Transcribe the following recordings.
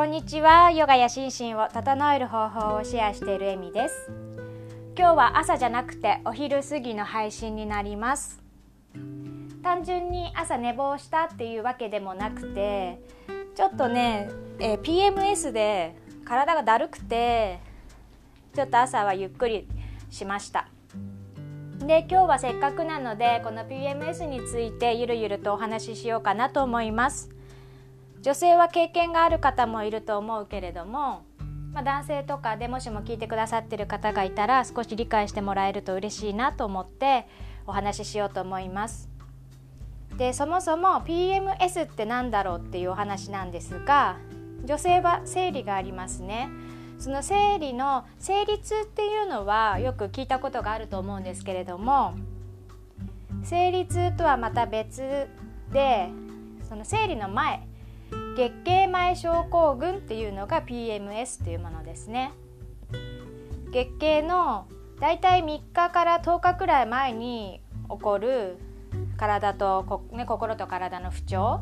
こんにちは。ヨガや心身を整える方法をシェアしているエミです。今日は朝じゃなくてお昼過ぎの配信になります。単純に朝寝坊したっていうわけでもなくてちょっとね、えー、PMS で体がだるくてちょっと朝はゆっくりしました。で今日はせっかくなのでこの PMS についてゆるゆるとお話ししようかなと思います。女性は経験がある方もいると思うけれども、まあ、男性とかでもしも聞いてくださってる方がいたら少し理解してもらえると嬉しいなと思ってお話ししようと思います。でそもそも PMS って何だろうっていうお話なんですが女性は生理がありますね。その生理の生理痛っていうのはよく聞いたことがあると思うんですけれども生理痛とはまた別でその生理の前月経前症候群っていうのが PMS というものですね。月経のだいたい3日から10日くらい前に起こる体と、ね、心と体の不調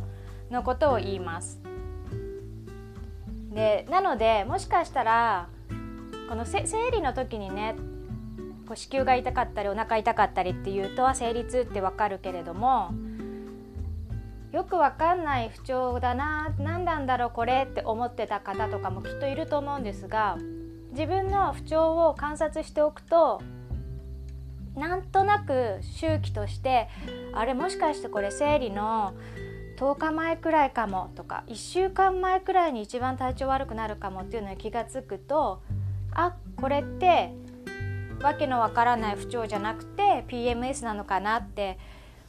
のことを言います。でなのでもしかしたらこの生理の時にねこう子宮が痛かったりお腹痛かったりっていうとは生理痛ってわかるけれどもよくわかんない不調だな何なんだろうこれって思ってた方とかもきっといると思うんですが自分の不調を観察しておくとなんとなく周期としてあれもしかしてこれ生理の10日前くらいかもとか1週間前くらいに一番体調悪くなるかもっていうのに気が付くとあこれってわけのわからない不調じゃなくて PMS なのかなって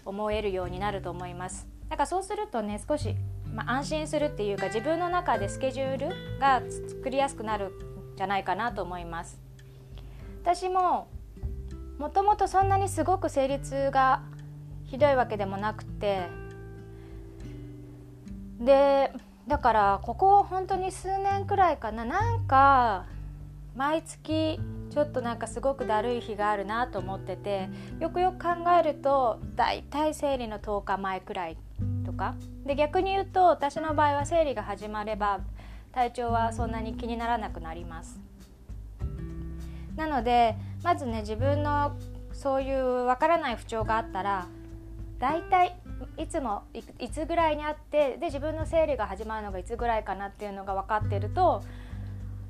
思えるようになると思います。だからそうするとね少し、まあ、安心するっていうか自分の中でスケジュールが作りやすくなるんじゃないかなと思います。私ももともとそんなにすごく生理痛がひどいわけでもなくてでだからここ本当に数年くらいかななんか毎月ちょっとなんかすごくだるい日があるなと思っててよくよく考えるとだいたい生理の10日前くらいとか。で逆に言うと私の場合は生理が始まれば体調はそんなに気にならなくなります。なのでまずね自分のそういうわからない不調があったらだいたいいつもいつぐらいにあってで自分の生理が始まるのがいつぐらいかなっていうのが分かってると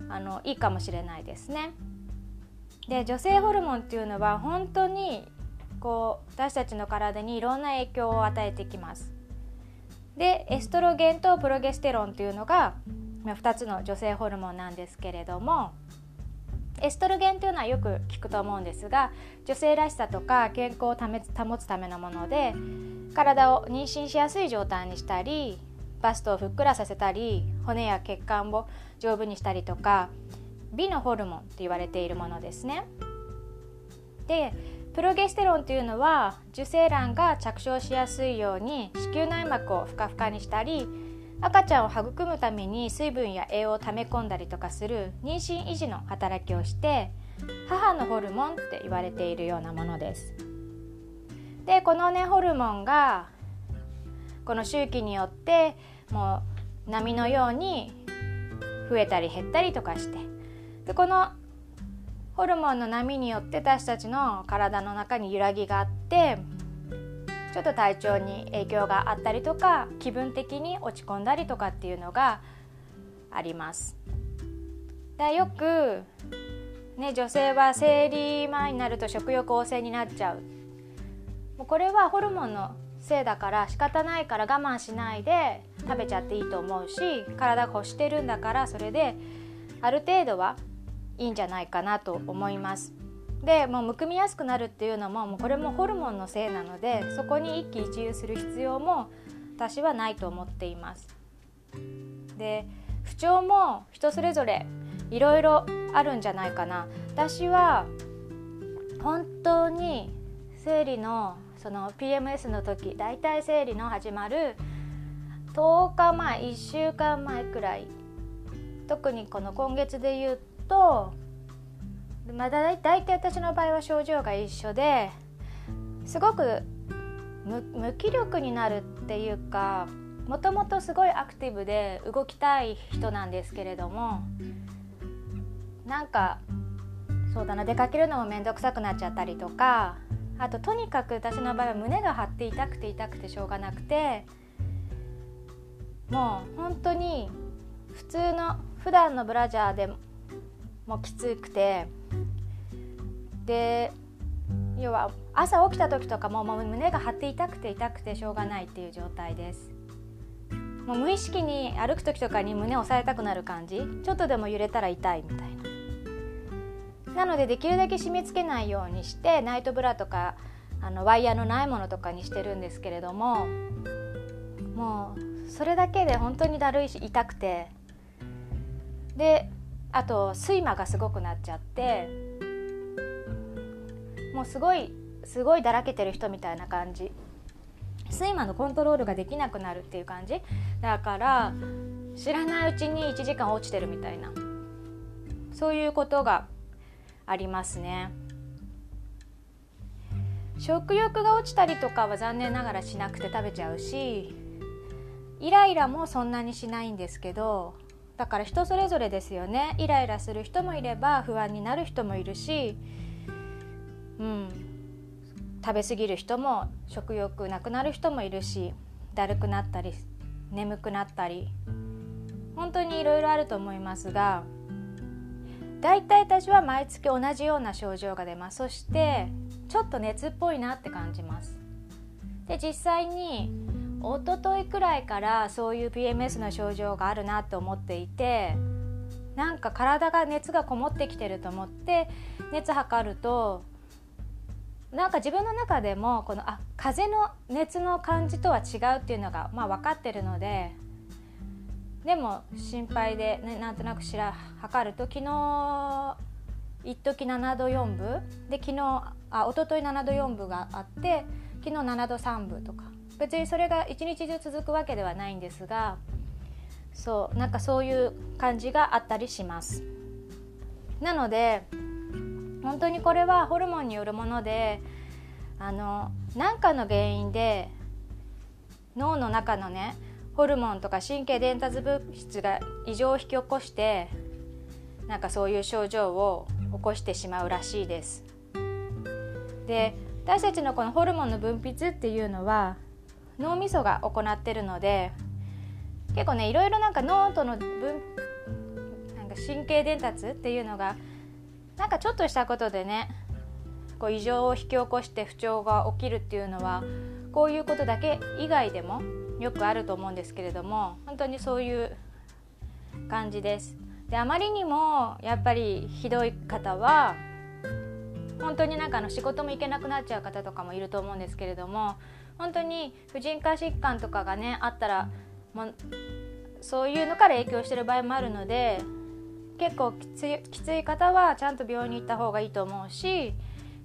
あのいいかもしれないですね。で女性ホルモンっていうのは本当にこう私たちの体にいろんな影響を与えてきます。でエストロゲンとプロゲステロンっていうのが2つの女性ホルモンなんですけれどもエストロゲンというのはよく聞くと思うんですが女性らしさとか健康を保つためのもので体を妊娠しやすい状態にしたりバストをふっくらさせたり骨や血管を丈夫にしたりとか美のホルモンと言われているものですね。でプロゲステロンというのは受精卵が着床しやすいように子宮内膜をふかふかにしたり赤ちゃんを育むために水分や栄養を溜め込んだりとかする妊娠維持の働きをして母のホルモンって言われているようなものです。でこのねホルモンがこの周期によってもう波のように増えたり減ったりとかしてでこのホルモンの波によって私たちの体の中に揺らぎがあってちょっと体調に影響があったりとか気分的に落ち込んだりとかっていうのがあります。でよく、ね、女性は生理前になると食欲旺盛になっちゃうもうこれはホルモンのせいだから仕方ないから我慢しないで食べちゃっていいと思うし体が欲してるんだからそれである程度はいいんじゃないかなと思います。でもうむくみやすくなるっていうのももうこれもホルモンのせいなのでそこに一喜一憂する必要も私はないと思っています。で不調も人それぞれいろいろあるんじゃないかな。私は本当に生理のその PMS の時だいたい生理の始まる10日前1週間前くらい。特にこの今月で言うとまあ、だいたい私の場合は症状が一緒ですごく無気力になるっていうかもともとすごいアクティブで動きたい人なんですけれどもなんかそうだな出かけるのも面倒くさくなっちゃったりとかあととにかく私の場合は胸が張って痛くて痛くてしょうがなくてもう本当に普通の普段のブラジャーでもきつくてで要は朝起きた時とかももう胸が張って痛くて痛くてしょうがないっていう状態です。もう無意識に歩く時とかに胸を押さえたくなる感じ。ちょっとでも揺れたら痛いみたいな。なのでできるだけ締め付けないようにしてナイトブラとかあのワイヤーのないものとかにしてるんですけれどももうそれだけで本当にだるいし痛くて。であと睡魔がすごくなっちゃってもうすごいすごいだらけてる人みたいな感じ。睡魔のコントロールができなくなるっていう感じ。だから知らないうちに1時間落ちてるみたいな。そういうことがありますね。食欲が落ちたりとかは残念ながらしなくて食べちゃうしイライラもそんなにしないんですけどだから人それぞれですよね。イライラする人もいれば不安になる人もいるしうん。食べ過ぎる人も食欲なくなる人もいるしだるくなったり眠くなったり本当にいろいろあると思いますが大体私は毎月同じような症状が出ます。そしてちょっと熱っぽいなって感じます。で実際に一昨日くらいからそういう PMS の症状があるなと思っていてなんか体が熱がこもってきてると思って熱測るとなんか自分の中でもこのあ風の熱の感じとは違うっていうのが、まあ、分かってるのででも心配で、ね、なんとなくしら測ると昨日一時7度4分で昨日あ一昨日7度4分があって昨日7度3分とか。別にそれが一日中続くわけではないんですがそうなんかそういう感じがあったりします。なので本当にこれはホルモンによるものであの何かの原因で脳の中のねホルモンとか神経伝達物質が異常を引き起こしてなんかそういう症状を起こしてしまうらしいです。で私たちのこのホルモンの分泌っていうのは脳みそが行ってるので結構ねいろいろなんか脳との分なんか神経伝達っていうのがなんかちょっとしたことでねこう異常を引き起こして不調が起きるっていうのはこういうことだけ以外でもよくあると思うんですけれども本当にそういう感じです。であまりにもやっぱりひどい方は本当になんかあの仕事も行けなくなっちゃう方とかもいると思うんですけれども本当に婦人科疾患とかがねあったらもそういうのから影響してる場合もあるので結構きついきつい方はちゃんと病院に行った方がいいと思うし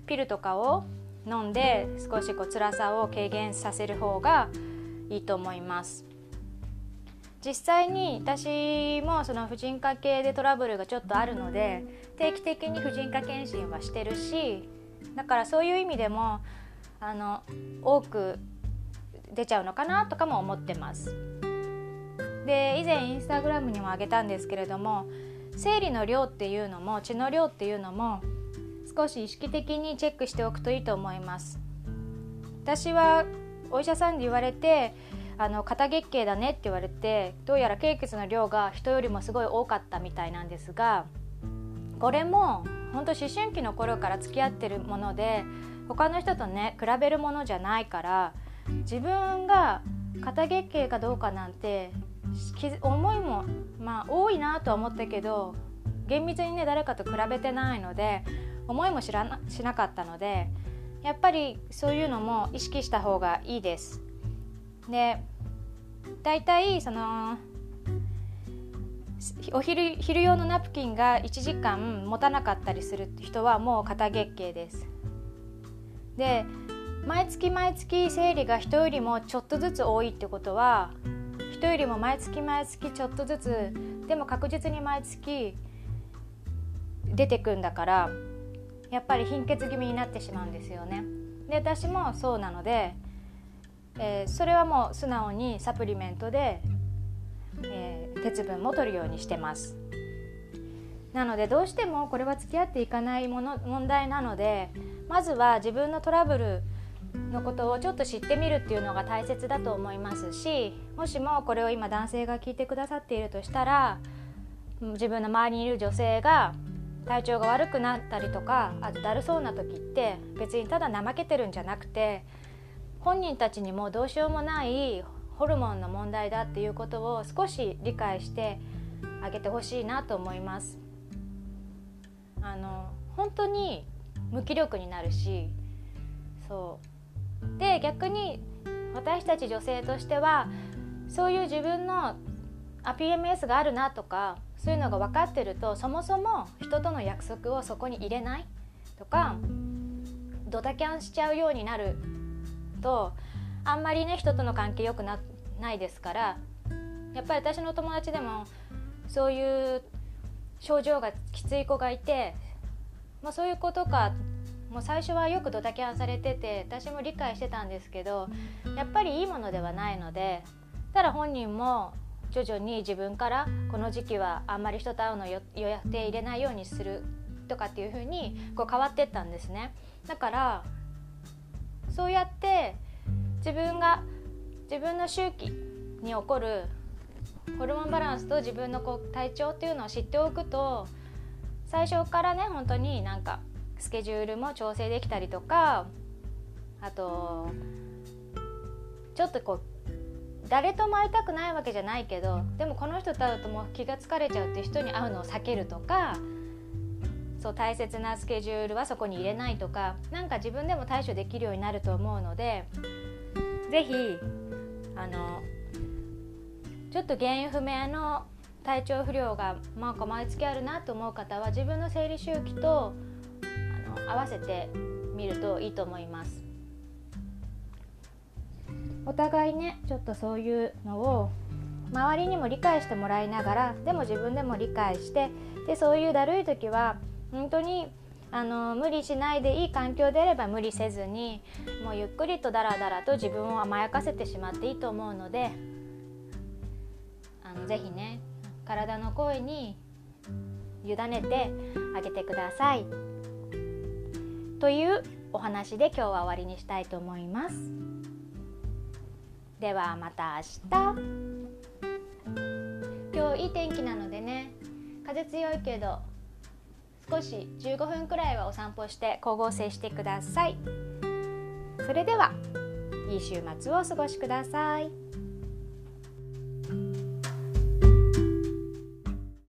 ピルとかを飲んで少しこう辛さを軽減させる方がいいと思います。実際に私もその婦人科系でトラブルがちょっとあるので定期的に婦人科検診はしてるしだからそういう意味でもあの多く出ちゃうのかなとかも思ってます。で以前インスタグラムにもあげたんですけれども生理の量っていうのも血の量っていうのも少し意識的にチェックしておくといいと思います。私はお医者さんで言われてあの肩月経だねって言われてどうやら経血の量が人よりもすごい多かったみたいなんですがこれも本当思春期の頃から付き合ってるもので他の人とね比べるものじゃないから自分が肩月経かどうかなんて思いもまあ多いなとは思ったけど厳密にね誰かと比べてないので思いも知らなしなかったのでやっぱりそういうのも意識した方がいいです。で大体そのお昼昼用のナプキンが1時間持たなかったりする人はもう肩月経です。で毎月毎月生理が人よりもちょっとずつ多いってことは人よりも毎月毎月ちょっとずつでも確実に毎月出てくんだからやっぱり貧血気味になってしまうんですよね。で私もそうなのでえー、それはもう素直にサプリメントで、えー、鉄分も取るようにしてますなのでどうしてもこれは付き合っていかないもの問題なのでまずは自分のトラブルのことをちょっと知ってみるっていうのが大切だと思いますしもしもこれを今男性が聞いてくださっているとしたら自分の周りにいる女性が体調が悪くなったりとかあとだるそうな時って別にただ怠けてるんじゃなくて本人たちにもどうしようもないホルモンの問題だっていうことを少し理解してあげてほしいなと思います。あの本当に無気力になるしそうで逆に私たち女性としてはそういう自分のあ PMS があるなとかそういうのが分かってるとそもそも人との約束をそこに入れないとかドタキャンしちゃうようになるとあんまりね人との関係良くなないですからやっぱり私の友達でもそういう症状がきつい子がいて、まあ、そういうことかもう最初はよくドタキャンされてて私も理解してたんですけどやっぱりいいものではないのでただ本人も徐々に自分からこの時期はあんまり人と会うの予約で入れないようにするとかっていう風にこう変わってったんですね。だからそうやって自分が自分の周期に起こるホルモンバランスと自分のこう体調っていうのを知っておくと最初からね本当になんかスケジュールも調整できたりとかあとちょっとこう誰とも会いたくないわけじゃないけどでもこの人と会うともう気が疲れちゃうっていう人に会うのを避けるとかそう大切なスケジュールはそこに入れないとか何か自分でも対処できるようになると思うので是非あのちょっと原因不明の体調不良がなんか毎月あるなと思う方は自分の生理周期とあの合わせてみるといいと思います。お互いねちょっとそういうのを周りにも理解してもらいながらでも自分でも理解してでそういうだるい時は本当にあの無理しないでいい環境であれば無理せずにもうゆっくりとダラダラと自分を甘やかせてしまっていいと思うのであのぜひね体の声に委ねてあげてください。というお話で今日は終わりにしたいと思います。ではまた明日。今日いい天気なのでね。風強いけど少し15分くらいはお散歩して光合成してください。それではいい週末をお過ごしください。